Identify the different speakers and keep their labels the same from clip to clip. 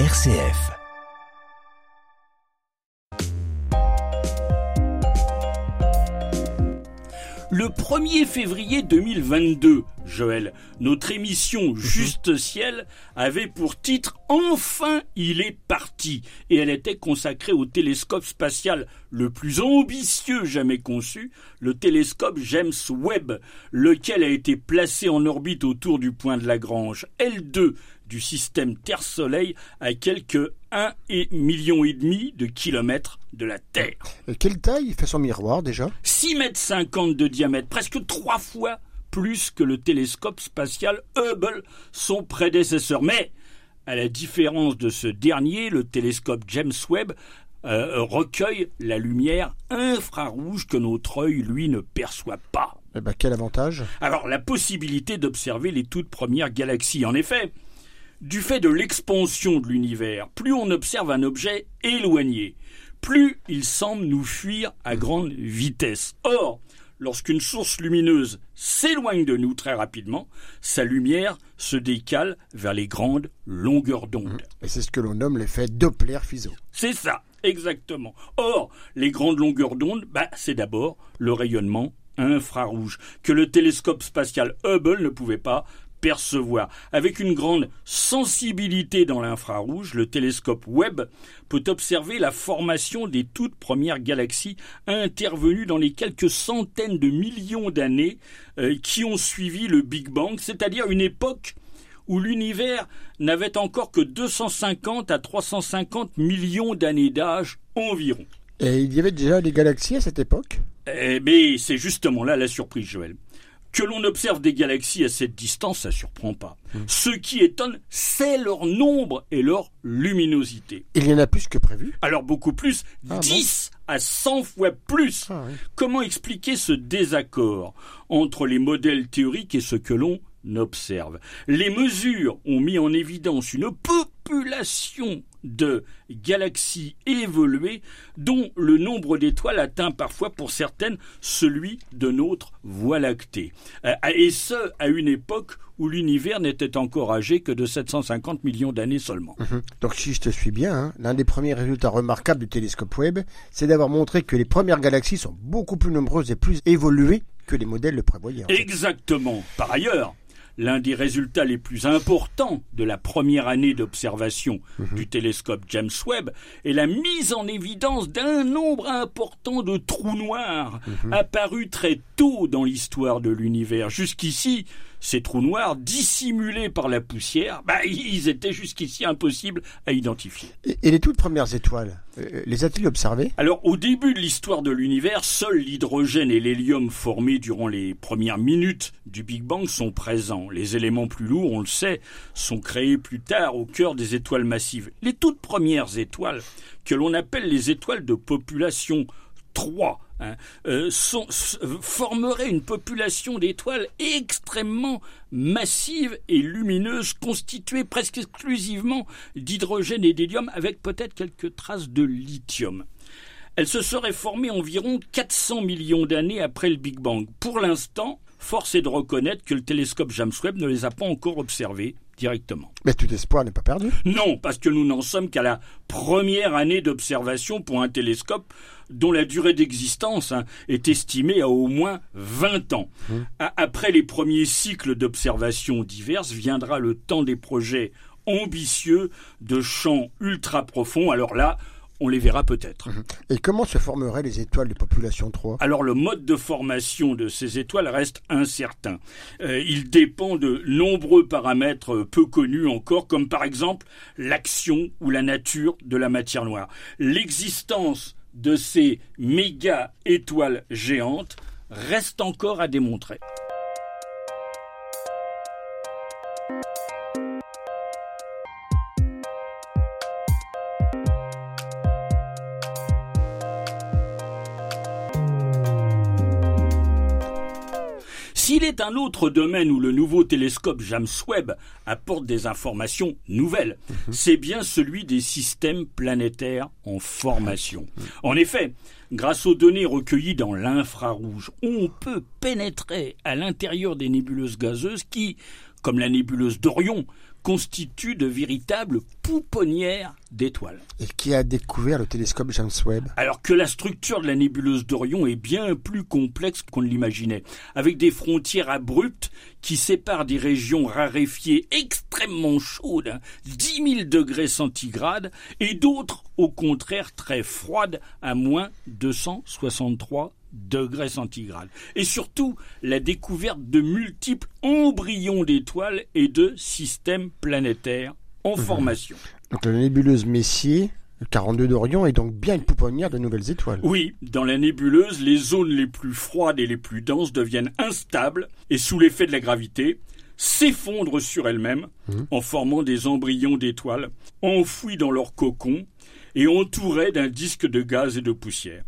Speaker 1: RCF.
Speaker 2: Le 1er février 2022, Joël, notre émission
Speaker 1: Mhm.
Speaker 2: Juste Ciel avait pour titre Enfin il est parti et elle était consacrée au télescope spatial le plus ambitieux jamais conçu, le télescope James Webb, lequel a été placé en orbite autour du point de Lagrange L2 du système Terre-Soleil à quelques 1,5 million et demi de kilomètres de la Terre.
Speaker 3: Et quelle taille fait son miroir déjà?
Speaker 2: 6 mètres 50 de diamètre, presque trois fois plus que le télescope spatial Hubble, son prédécesseur. Mais, à la différence de ce dernier, le télescope James Webb euh, recueille la lumière infrarouge que notre œil, lui, ne perçoit pas.
Speaker 3: Eh ben, quel avantage?
Speaker 2: Alors, la possibilité d'observer les toutes premières galaxies. En effet, du fait de l'expansion de l'univers, plus on observe un objet éloigné, plus il semble nous fuir à grande vitesse. Or, lorsqu'une source lumineuse s'éloigne de nous très rapidement, sa lumière se décale vers les grandes longueurs d'onde.
Speaker 3: Et c'est ce que l'on nomme l'effet Doppler-Fizeau.
Speaker 2: C'est ça, exactement. Or, les grandes longueurs d'onde, bah, c'est d'abord le rayonnement infrarouge que le télescope spatial Hubble ne pouvait pas percevoir. Avec une grande sensibilité dans l'infrarouge, le télescope Webb peut observer la formation des toutes premières galaxies intervenues dans les quelques centaines de millions d'années euh, qui ont suivi le Big Bang, c'est-à-dire une époque où l'univers n'avait encore que 250 à 350 millions d'années d'âge environ.
Speaker 3: Et il y avait déjà des galaxies à cette époque?
Speaker 2: Eh bien, c'est justement là la surprise, Joël. Que l'on observe des galaxies à cette distance, ça surprend pas. Ce qui étonne, c'est leur nombre et leur luminosité.
Speaker 3: Il y en a plus que prévu
Speaker 2: Alors beaucoup plus,
Speaker 3: Ah bon
Speaker 2: 10 à 100 fois plus.
Speaker 3: Ah oui.
Speaker 2: Comment expliquer ce désaccord entre les modèles théoriques et ce que l'on observe? Les mesures ont mis en évidence une population de galaxies évoluées dont le nombre d'étoiles atteint parfois pour certaines celui de notre Voie lactée. Euh, Et ce, à une époque où l'univers n'était encore âgé que de 750 millions d'années seulement.
Speaker 3: Mhm. Donc si je te suis bien, hein, l'un des premiers résultats remarquables du télescope Webb, c'est d'avoir montré que les premières galaxies sont beaucoup plus nombreuses et plus évoluées que les modèles le prévoyaient. fait.
Speaker 2: Exactement. Par ailleurs, l'un des résultats les plus importants de la première année d'observation du télescope James Webb est la mise en évidence d'un nombre important de trous noirs apparus très tôt dans l'histoire de l'univers. Jusqu'ici, ces trous noirs, dissimulés par la poussière, bah, ils étaient jusqu'ici impossibles à identifier.
Speaker 3: Et, et les toutes premières étoiles, euh, les a-t-il observées?
Speaker 2: Alors, au début de l'histoire de l'univers, seuls l'hydrogène et l'hélium formés durant les premières minutes du Big Bang sont présents. Les éléments plus lourds, on le sait, sont créés plus tard au cœur des étoiles massives. Les toutes premières étoiles, que l'on appelle les étoiles de population 3, hein, euh, formeraient une population d'étoiles extrêmement massive et lumineuse, constituée presque exclusivement d'hydrogène et d'hélium, avec peut-être quelques traces de lithium. Elle se serait formée environ 400 millions d'années après le Big Bang. Pour l'instant, force est de reconnaître que le télescope James Webb ne les a pas encore observées directement.
Speaker 3: Mais tout espoir n'est pas perdu.
Speaker 2: Non, parce que nous n'en sommes qu'à la première année d'observation pour un télescope dont la durée d'existence hein, est estimée à au moins 20 ans. A- Après les premiers cycles d'observation diverses viendra le temps des projets ambitieux de champs ultra profonds. Alors là, on les verra peut-être.
Speaker 3: Et comment se formeraient les étoiles de population 3
Speaker 2: Alors le mode de formation de ces étoiles reste incertain. Euh, il dépend de nombreux paramètres peu connus encore, comme par exemple l'action ou la nature de la matière noire. L'existence de ces méga étoiles géantes reste encore à démontrer. S'il est un autre domaine où le nouveau télescope James Webb apporte des informations nouvelles, c'est bien celui des systèmes planétaires en formation. En effet, grâce aux données recueillies dans l'infrarouge, on peut pénétrer à l'intérieur des nébuleuses gazeuses qui, comme la nébuleuse d'Orion, constituent de véritables pouponnières d'étoiles.
Speaker 3: Et qui a découvert le télescope James Webb
Speaker 2: Alors que la structure de la nébuleuse d'Orion est bien plus complexe qu'on ne l'imaginait, avec des frontières abruptes qui séparent des régions raréfiées extrêmement chaudes, 10 000 degrés centigrades, et d'autres au contraire très froides à moins 263 degrés centigrades. Et surtout, la découverte de multiples embryons d'étoiles et de systèmes planétaires en mhm. formation.
Speaker 3: Donc la nébuleuse Messier, 42 d'Orion est donc bien une pouponnière de nouvelles étoiles.
Speaker 2: Oui, dans la nébuleuse, les zones les plus froides et les plus denses deviennent instables et sous l'effet de la gravité, s'effondrent sur elles-mêmes mhm. en formant des embryons d'étoiles enfouis dans leur cocon et entourés d'un disque de gaz et de poussière.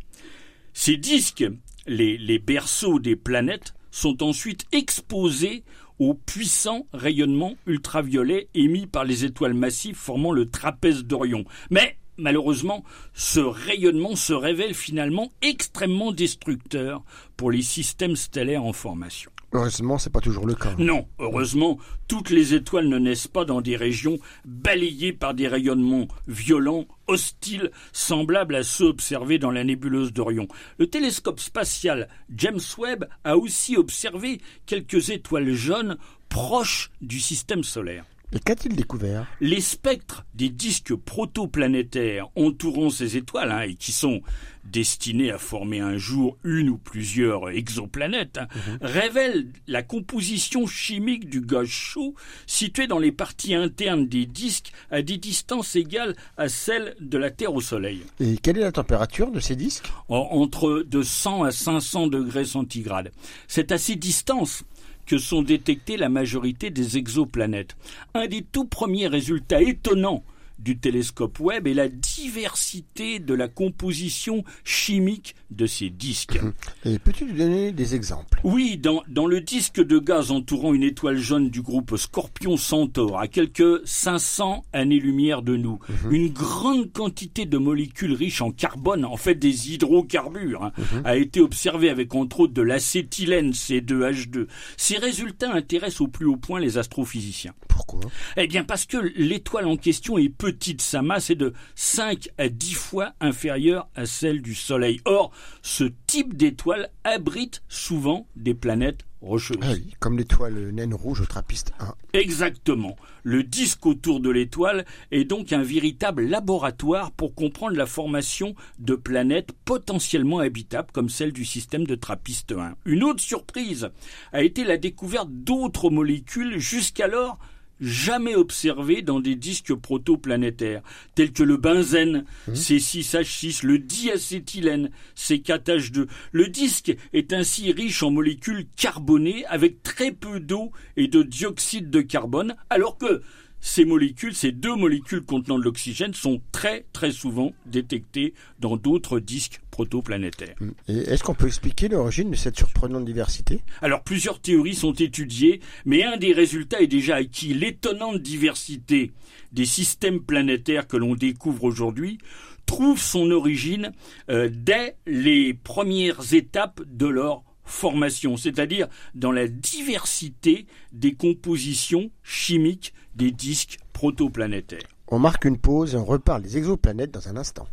Speaker 2: Ces disques, les, berceaux des planètes, sont ensuite exposés au puissant rayonnement ultraviolet émis par les étoiles massives formant le trapèze d'Orion. Mais malheureusement, ce rayonnement se révèle finalement extrêmement destructeur pour les systèmes stellaires en formation.
Speaker 3: Heureusement, c'est pas toujours le cas.
Speaker 2: Non, heureusement, toutes les étoiles ne naissent pas dans des régions balayées par des rayonnements violents, hostiles, semblables à ceux observés dans la nébuleuse d'Orion. Le télescope spatial James Webb a aussi observé quelques étoiles jaunes proches du système solaire.
Speaker 3: Et qu'a-t-il découvert
Speaker 2: Les spectres des disques protoplanétaires entourant ces étoiles, hein, et qui sont destinés à former un jour une ou plusieurs exoplanètes, hein, mhm. révèlent la composition chimique du gaz chaud situé dans les parties internes des disques à des distances égales à celles de la Terre au Soleil.
Speaker 3: Et quelle est la température de ces disques?
Speaker 2: Entre de 100 à 500 degrés centigrades. C'est à ces distances que sont détectées la majorité des exoplanètes. Un des tout premiers résultats étonnants du télescope Webb est la diversité de la composition chimique de ces disques.
Speaker 3: Et peux-tu nous donner des exemples?
Speaker 2: Oui, dans, dans le disque de gaz entourant une étoile jaune du groupe Scorpion Centaure, à quelques 500 années-lumière de nous, une grande quantité de molécules riches en carbone, en fait des hydrocarbures, hein, a été observée avec entre autres de l'acétylène C2H2. Ces résultats intéressent au plus haut point les astrophysiciens.
Speaker 3: Pourquoi?
Speaker 2: Eh bien parce que l'étoile en question est petite, sa masse est de 5 à 10 fois inférieure à celle du Soleil. Or, ce type d'étoile abrite souvent des planètes rocheuses.
Speaker 3: Ah comme l'étoile naine rouge au Trappiste 1.
Speaker 2: Exactement. Le disque autour de l'étoile est donc un véritable laboratoire pour comprendre la formation de planètes potentiellement habitables comme celle du système de Trappiste 1. Une autre surprise a été la découverte d'autres molécules jusqu'alors jamais observés dans des disques protoplanétaires, tels que le benzène, mmh. C6H6, le diacétylène, C4H2. Le disque est ainsi riche en molécules carbonées avec très peu d'eau et de dioxyde de carbone, alors que ces molécules, ces deux molécules contenant de l'oxygène, sont très très souvent détectées dans d'autres disques protoplanétaires.
Speaker 3: Est-ce qu'on peut expliquer l'origine de cette surprenante diversité?
Speaker 2: Alors plusieurs théories sont étudiées, mais un des résultats est déjà acquis. L'étonnante diversité des systèmes planétaires que l'on découvre aujourd'hui trouve son origine euh, dès les premières étapes de leur formation, c'est-à-dire dans la diversité des compositions chimiques des disques protoplanétaires.
Speaker 3: On marque une pause et on reparle des exoplanètes dans un instant.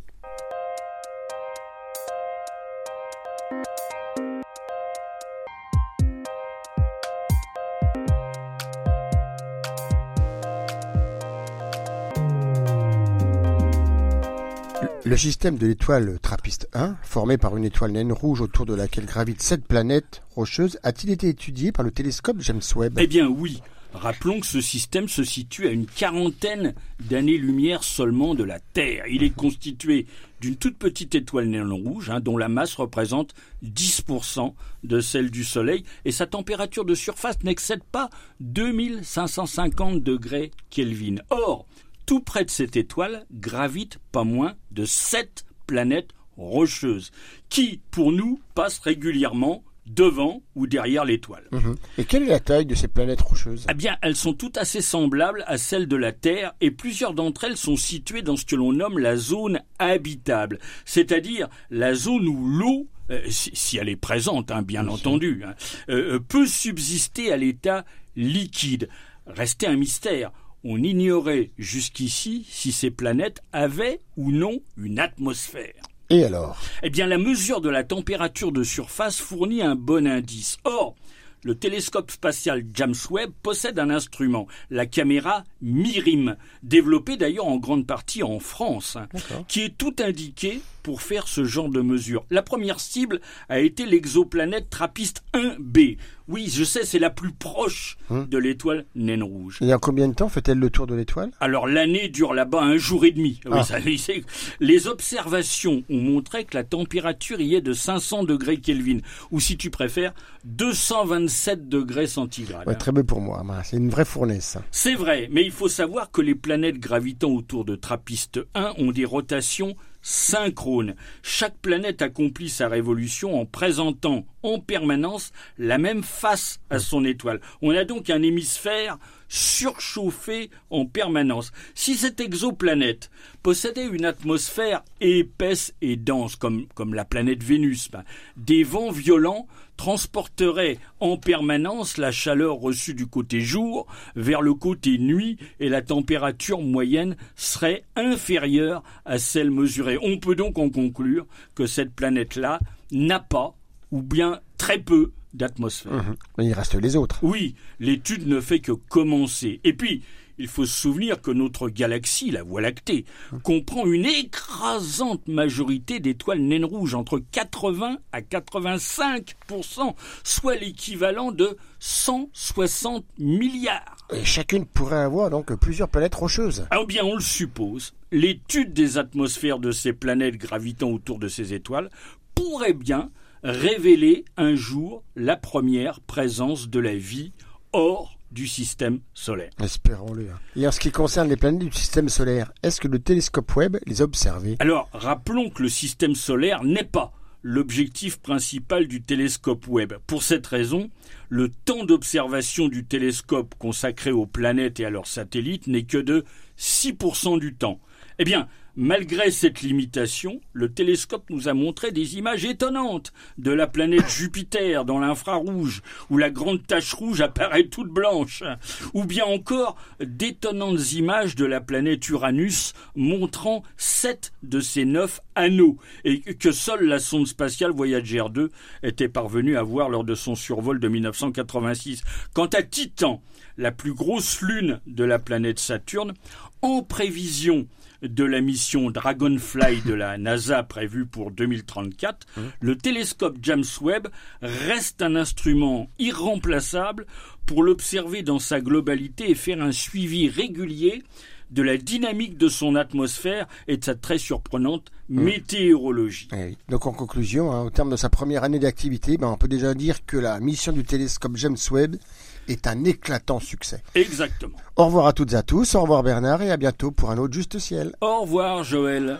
Speaker 3: Le système de l'étoile Trappiste 1, formé par une étoile naine rouge autour de laquelle gravitent sept planètes rocheuses, a-t-il été étudié par le télescope James Webb?
Speaker 2: Eh bien oui. Rappelons que ce système se situe à une quarantaine d'années-lumière seulement de la Terre. Il est constitué d'une toute petite étoile naine rouge, hein, dont la masse représente 10% de celle du Soleil, et sa température de surface n'excède pas 2550 degrés Kelvin. Or, tout près de cette étoile gravitent pas moins de sept planètes rocheuses, qui, pour nous, passent régulièrement devant ou derrière l'étoile.
Speaker 3: Mhm. Et quelle est la taille de ces planètes rocheuses?
Speaker 2: Eh bien, elles sont toutes assez semblables à celles de la Terre et plusieurs d'entre elles sont situées dans ce que l'on nomme la zone habitable, c'est-à-dire la zone où l'eau euh, si, elle est présente, hein, bien entendu, hein, euh, euh, peut subsister à l'état liquide. Restait un mystère on ignorait jusqu'ici si ces planètes avaient ou non une atmosphère.
Speaker 3: Et alors?
Speaker 2: Eh bien, la mesure de la température de surface fournit un bon indice. Or, le télescope spatial James Webb possède un instrument, la caméra MIRIM, développée d'ailleurs en grande partie en France, hein, qui est tout indiqué pour faire ce genre de mesure. La première cible a été l'exoplanète Trappiste 1b. Oui, je sais, c'est la plus proche
Speaker 3: Hum.
Speaker 2: de l'étoile naine rouge.
Speaker 3: Et en combien de temps fait-elle le tour de l'étoile?
Speaker 2: Alors l'année dure là-bas un jour et demi.
Speaker 3: Ah.
Speaker 2: oui, les observations ont montré que la température y est de 500 degrés Kelvin, ou si tu préfères, 227 degrés centigrades.
Speaker 3: Ouais, Très peu pour moi. C'est une vraie fournaise.
Speaker 2: C'est vrai, mais il faut savoir que les planètes gravitant autour de Trappiste 1 ont des rotations synchrones. Chaque planète accomplit sa révolution en présentant en permanence la même face à son étoile. On a donc un hémisphère surchauffé en permanence. Si cette exoplanète possédait une atmosphère épaisse et dense comme, comme la planète Vénus, ben, des vents violents transporteraient en permanence la chaleur reçue du côté jour vers le côté nuit et la température moyenne serait inférieure à celle mesurée. On peut donc en conclure que cette planète-là n'a pas, ou bien très peu, d'atmosphère.
Speaker 3: Mhm. Mais il reste les autres.
Speaker 2: Oui, l'étude ne fait que commencer. Et puis, il faut se souvenir que notre galaxie, la Voie lactée, comprend une écrasante majorité d'étoiles naines rouges, entre 80 à 85% soit l'équivalent de 160 milliards.
Speaker 3: Et chacune pourrait avoir donc plusieurs planètes rocheuses.
Speaker 2: Ah bien, on le suppose, l'étude des atmosphères de ces planètes gravitant autour de ces étoiles pourrait bien révéler un jour la première présence de la vie hors du système solaire.
Speaker 3: Espérons-le. hein. Et en ce qui concerne les planètes du système solaire, est-ce que le télescope Webb les a observées?
Speaker 2: Alors, rappelons que le système solaire n'est pas l'objectif principal du télescope Webb. Pour cette raison, le temps d'observation du télescope consacré aux planètes et à leurs satellites n'est que de 6% du temps. Eh bien, malgré cette limitation, le télescope nous a montré des images étonnantes de la planète Jupiter dans l'infrarouge, où la grande tache rouge apparaît toute blanche, ou bien encore d'étonnantes images de la planète Uranus montrant sept de ses neuf anneaux, et que seule la sonde spatiale Voyager 2 était parvenue à voir lors de son survol de 1986. Quant à Titan, la plus grosse lune de la planète Saturne, en prévision de la mission Dragonfly de la NASA prévue pour 2034, le télescope James Webb reste un instrument irremplaçable pour l'observer dans sa globalité et faire un suivi régulier de la dynamique de son atmosphère et de sa très surprenante météorologie.
Speaker 3: Eh oui. Donc en conclusion, hein, au terme de sa première année d'activité, ben, on peut déjà dire que la mission du télescope James Webb est un éclatant succès.
Speaker 2: Exactement.
Speaker 3: Au revoir à toutes et à tous, au revoir Bernard et à bientôt pour un autre Juste Ciel.
Speaker 2: Au revoir Joël.